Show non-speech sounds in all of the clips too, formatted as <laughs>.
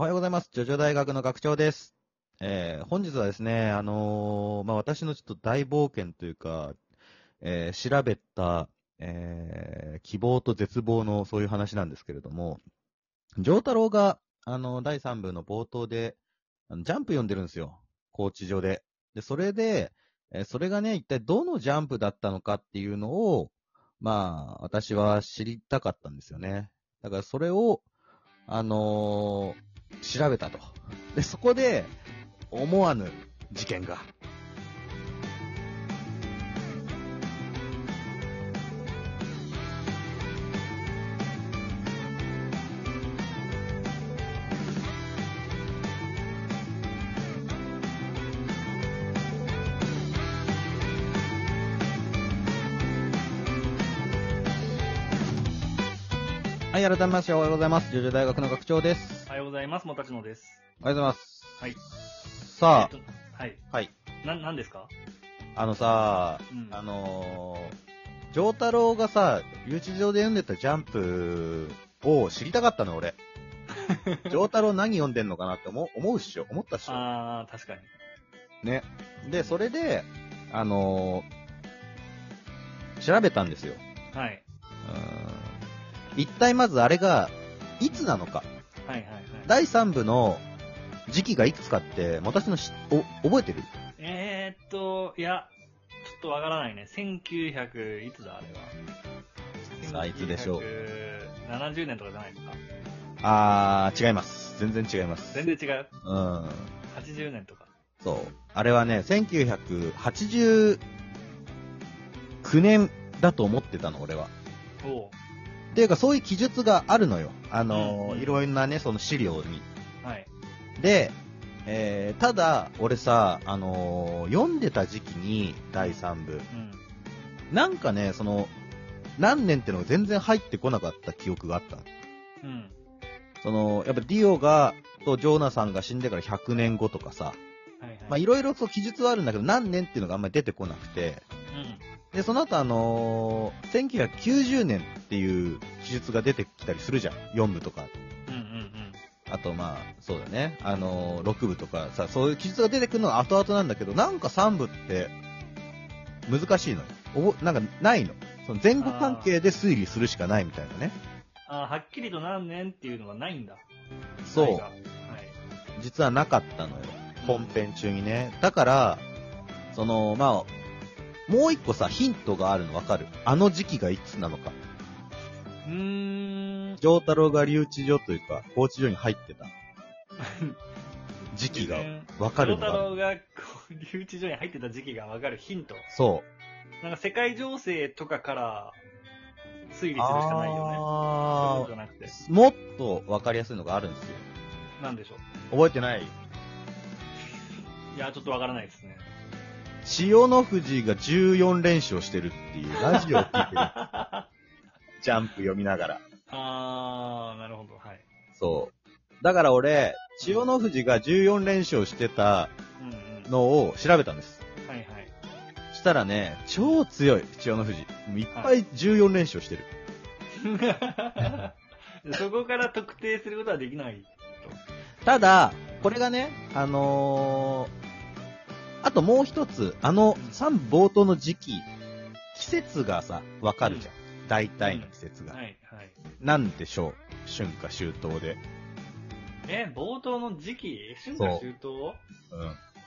おはようございます。ジョジョ大学の学長です。えー、本日はですね、あのーまあ、私のちょっと大冒険というか、えー、調べた、えー、希望と絶望のそういう話なんですけれども、丈太郎が、あの、第3部の冒頭で、あのジャンプ読んでるんですよ。コーチ上で。で、それで、えそれがね、一体どのジャンプだったのかっていうのを、まあ、私は知りたかったんですよね。だからそれを、あのー調べたと。で、そこで、思わぬ事件が。はい、改めましておはようございます。ジョジョ大学の学長です。ようございます。もたちのです。おはようございます。はい。さえっとはい。あ、はい。な、なんですか？あのさ、うんあのー、丈太郎がさ、留置場で読んでたジャンプを知りたかったの、俺。<laughs> 丈太郎何読んでんのかなって思う思うっしょ思ったっしょあー、確かに。ね。で、それで、あのー、調べたんですよ。はい。うーん一体まずあれが、いつなのか。はいはいはい。第3部の時期がいくつかって、私のし、お、覚えてる？えーっと、いや、ちょっとわからないね。1900、いつだあれは。さあいつでしょう？70年とかじゃないですか。あー、違います。全然違います。全然違う？うん。80年とか。そう。あれはね、1989年だと思ってたの、俺は。おう。っていうか、そういう記述があるのよ。あのーうんいろんなね、その資料に。はい。で、えー、ただ、俺さ、あのー読んでた時期に、第3部。うん。なんかね、その、何年ってのが全然入ってこなかった記憶があったの。うん。その、やっぱディオが、とジョーナさんが死んでから100年後とかさ、はいはい。まあいろいろそう記述はあるんだけど、何年っていうのがあんまり出てこなくて、うん。で、その後あのー1990年っていう記述が出てきたりするじゃん。4部とか。うんうんうん。あとまあ、そうだね。あのー6部とかさ、そういう記述が出てくるのは後々なんだけど、なんか3部って、難しいのよ。おぼなんかないの。その前後関係で推理するしかないみたいなね。あーはっきりと何年っていうのがないんだ。そう。はい。実はなかったのよ。本編中にね。だから、その、まあ、もう一個さ、ヒントがあるのわかる？あの時期がいつなのか。うーん。丈太郎が留置所というか、拘置所に入ってた時期がわかるの太が。郎がこう留置所に入ってた時期がわかるヒント。そなんか世界情勢とかから推理するしう。かないよね。あことじゃなくて。ーもっとわかりやすいのがあるんですよ。なんでしょう。覚えてない？いや、ちょっとわからないですね。千代の富士が14連勝してるっていうラジオを聞いてる。<laughs> ジャンプ読みながら。あー、なるほど。はい。そう。だから俺、千代の富士が14連勝してたうんうん。のを調べたんです。はいはい。したらね、超強い、千代の富士。もういっぱい14連勝してる。<laughs> そこから特定することはできない。ただ、これがね、あのー、あともう一つ、あの3冒頭の時期、季節がさ、わかるじゃん。大体の季節が。はいはい。なんでしょう？春夏秋冬で。え、冒頭の時期？春夏秋冬？うん。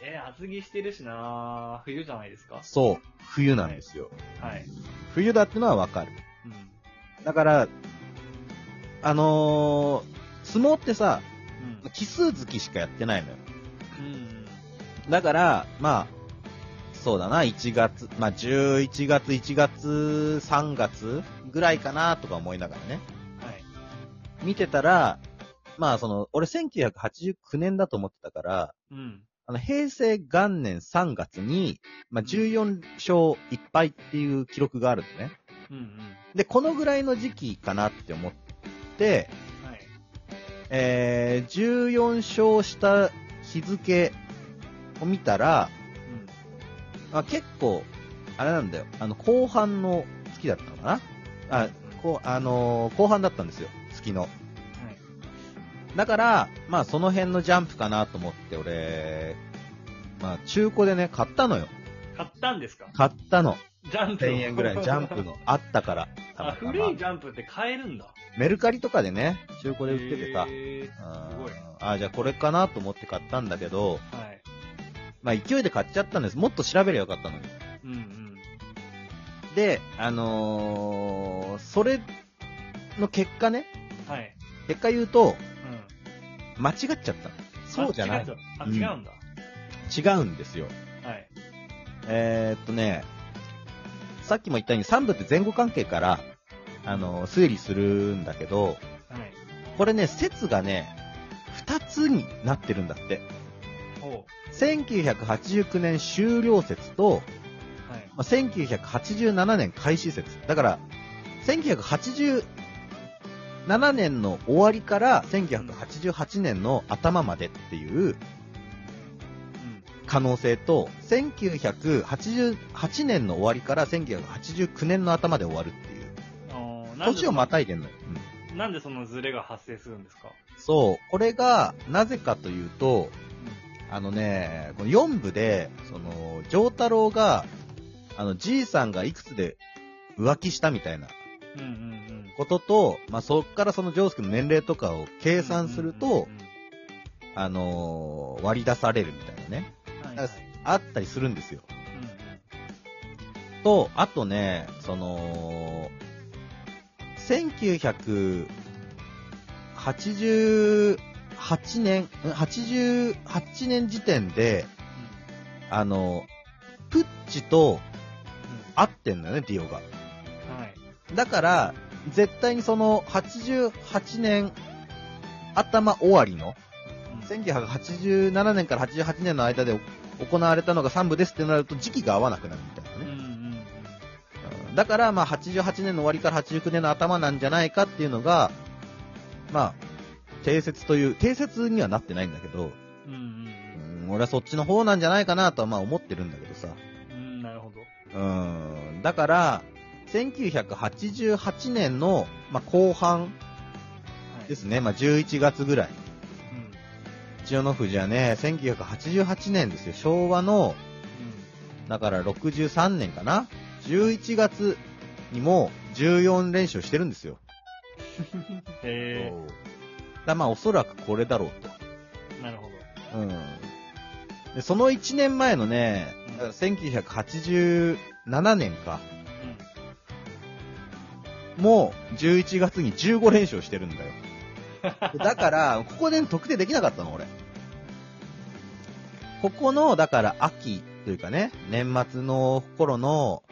え、厚着してるしな冬じゃないですか？そう。冬なんですよ。はい。冬だってのはわかる。うん。だから、あのー、相撲ってさ、うん。奇数月しかやってないのよ。うん。だから、まあ、そうだな、1月、まあ、11月、1月、3月ぐらいかなとか思いながらね。はい。見てたら、まあ、その、俺1989年だと思ってたから、うん。あの、平成元年3月に、まあ、14勝1敗っていう記録があるのね。うんうん。で、このぐらいの時期かなって思って、はい。えー、14勝した日付を見たら、うん。まあ、結構、あれなんだよ。あの、後半の月だったのかなあ、こう、あのー後半だったんですよ。月の。はい。だから、まあその辺のジャンプかなと思って俺、まあ中古でね、買ったのよ。買ったんですか？買ったの。ジャンプを1000円ぐらいジャンプの <laughs> あったから。たあ、またま古いジャンプって買えるんだ。メルカリとかでね、中古で売っててさ。すごい。あーじゃあこれかなと思って買ったんだけど、はい。まあ勢いで買っちゃったんです。もっと調べりゃよかったのに。うんうん。で、あのー、それの結果ね、はい。結果言うと、うん。間違っちゃった。そうじゃないあ違っ。たあ、違うんだ。違うんですよ。はい。えー、っとね、さっきも言ったように3部って前後関係から、あのー推理するんだけど、はい。これね、説がね、2つになってるんだって。ほ1989年終了説と、う。はい。まあ、1987年開始説。だから、1987年の終わりから1988年の頭までっていううん。可能性と、1988年の終わりから1989年の頭まで終わるっていう。年をまたいでんのよ。うんなんでそのズレが発生するんですか？そう。これが、なぜかというと、あのね、この4部で、その、丈太郎が、あの、じいさんがいくつで浮気したみたいな。ことと、まあ、そっからそのジョース君の年齢とかを計算するとあのー割り出されるみたいなね、はいはいあったりするんですよ。うんうんと、あとね、その、1988年、ん88年時点で、あの、プッチと会ってんのよね、ディオが。はい。だから、絶対にその88年頭終わりの、うん1987年から88年の間で行われたのが3部ですってなると時期が合わなくなるみたいなね。うんだから、まあ、88年の終わりから89年の頭なんじゃないかっていうのが、まあ、定説という、定説にはなってないんだけど、うんうんうん、俺はそっちの方なんじゃないかなとはまあ思ってるんだけどさ。うん。うん、なるほど。うん。だから、1988年の、まあ、後半はいですね。まあ、11月ぐらい。うん千代の富士はね、1988年ですよ。昭和の、うだから63年かな ?11 月にも14連勝してるんですよ。<laughs> ん。へだまあおそらくこれだろうえ、なるほど。と。うん。で、その1年前のね、うんだから1987年か。もう11月に15連勝してるんだよ。だから、ここで特定できなかったの、俺。ここの、だから秋というかね、年末の頃の、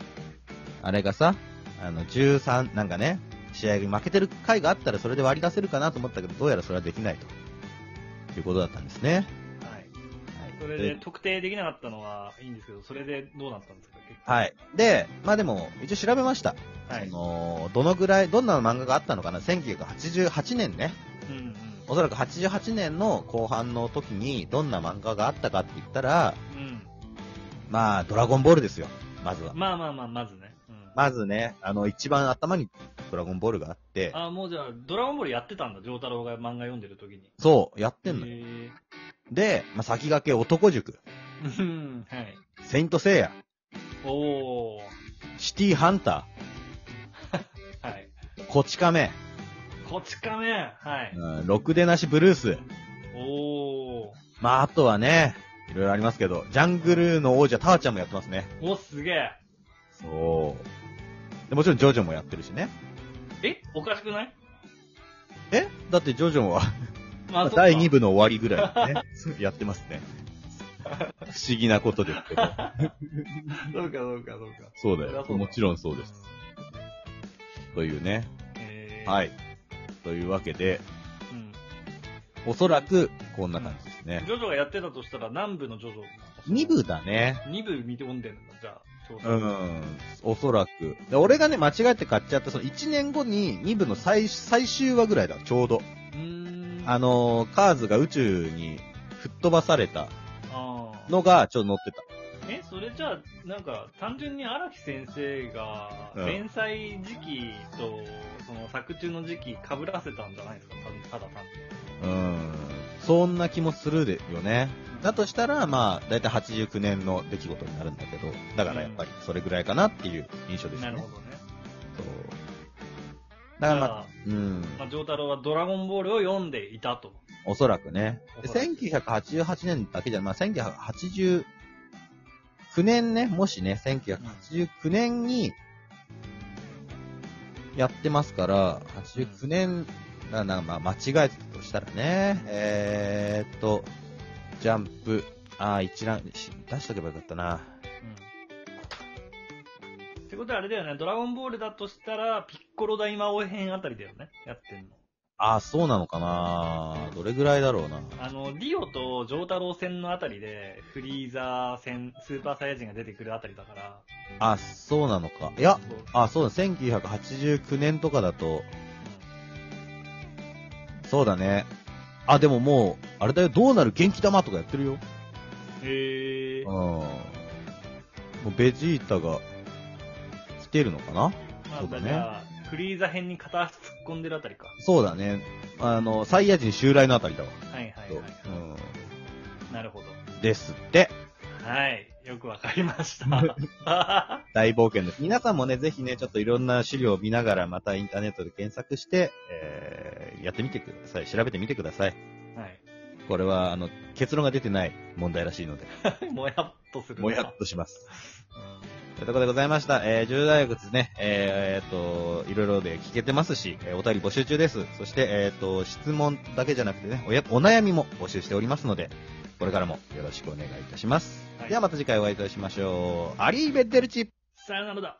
あれがさ、あの、13、なんかね、試合に負けてる回があったらそれで割り出せるかなと思ったけど、どうやらそれはできないと。いうことだったんですね。はい。はい。それで特定できなかったのはいいんですけど、それでどうなったんですかはい。で、まあでも、一応調べました。はいそ。の、どのぐらい、どんな漫画があったのかな ?1988 年ね。うんうん。おそらく88年の後半の時に、どんな漫画があったかって言ったら、うん。まあ、ドラゴンボールですよ。まずは。まあまあまあ、まずね。うん。まずね、あの、一番頭にドラゴンボールがあって、あ、もうじゃあ、ドラゴンボールやってたんだ、丈太郎が漫画読んでる時に。そう、やってんのよ。へで、まあ、先駆け男塾、え。うん、はい。セイントセイヤ、おー。シティハンタ <laughs> はい。ー、こち亀、こち亀はい。うん、ろくでなしブルース、おー。まあ、あとはね、いろいろありますけど、ジャングルの王者ターちゃんもやってますね。お、すげえ。そう。でもちろんジョジョもやってるしね。え？おかしくない？え？だってジョジョは、ま第2部の終わりぐらいね、<laughs> やってますね。不思議なことですけど。<laughs> そうか、そうか、そうか。そうだよ。もちろんそうです。。というね。えー、。はいい。というわけで、うん。おそらく、こんな感じですね。ジョジョがやってたとしたら南部のジョジョ？2部だね。2部見て読んでんだ、じゃあ。ちょううどん。おそらく。で俺がね、間違えて買っちゃった、その1年後に2部の最、最終話ぐらいだ、ちょうど。うーん。あのー、カーズが宇宙に吹っ飛ばされたのが、ちょっと載ってた。え、それじゃあ、なんか、単純に荒木先生が、うん連載時期と、その作中の時期被らせたんじゃないですかたただ単に。うん。そんな気もするでよね。だとしたら、まあ、だいたい89年の出来事になるんだけど、だからやっぱりそれぐらいかなっていう印象ですね。なるほどね。そう。だからまあうん。まあ、ジョータロはドラゴンボールを読んでいたと。おそらくね。でおそらく1988年だけじゃ、まあ、1989年ね、もしね、1989年に、やってますから、89年、な、な、まあ、間違えたとしたらね、えーっと、ジャンプ、あー一覧、し出しとけばよかったな。うん。ってことはあれだよね、ドラゴンボールだとしたら、ピッコロ大魔王編あたりだよね、やってんの。あーそうなのかなどれぐらいだろうな。あの、リオとジョータロウ戦のあたりで、フリーザー戦、スーパーサイヤ人が出てくるあたりだから。あ、そうなのか。いや、あ、そうだ、1989年とかだと、そうだね。あ、でももう、あれだよ、どうなる元気玉とかやってるよ。へえうん。もうベジータが来てるのかな？まあ、そうだねフリーザ編に片足突っ込んでるあたりか。そうだね。あの、サイヤ人襲来のあたりだわ。はいはいそうはい。うなるほど。ん。ですって。はい。よくわかりました。<laughs> <laughs> 大冒険です。皆さんもね、ぜひね、ちょっといろんな資料を見ながら、またインターネットで検索して、えー、やってみてください。調べてみてください。はい。これは、あの、結論が出てない問題らしいので、<laughs> もやっとするな。もやっとします。うんということでございました。えー、重大学ですね、えー、えーっと、いろいろで聞けてますし、えーお便り募集中です。そして、えーっと、質問だけじゃなくてね、おや、お悩みも募集しておりますので、これからもよろしくお願いいたします。はいではまた次回お会いいたしましょう。アリーベッデルチさよならだ。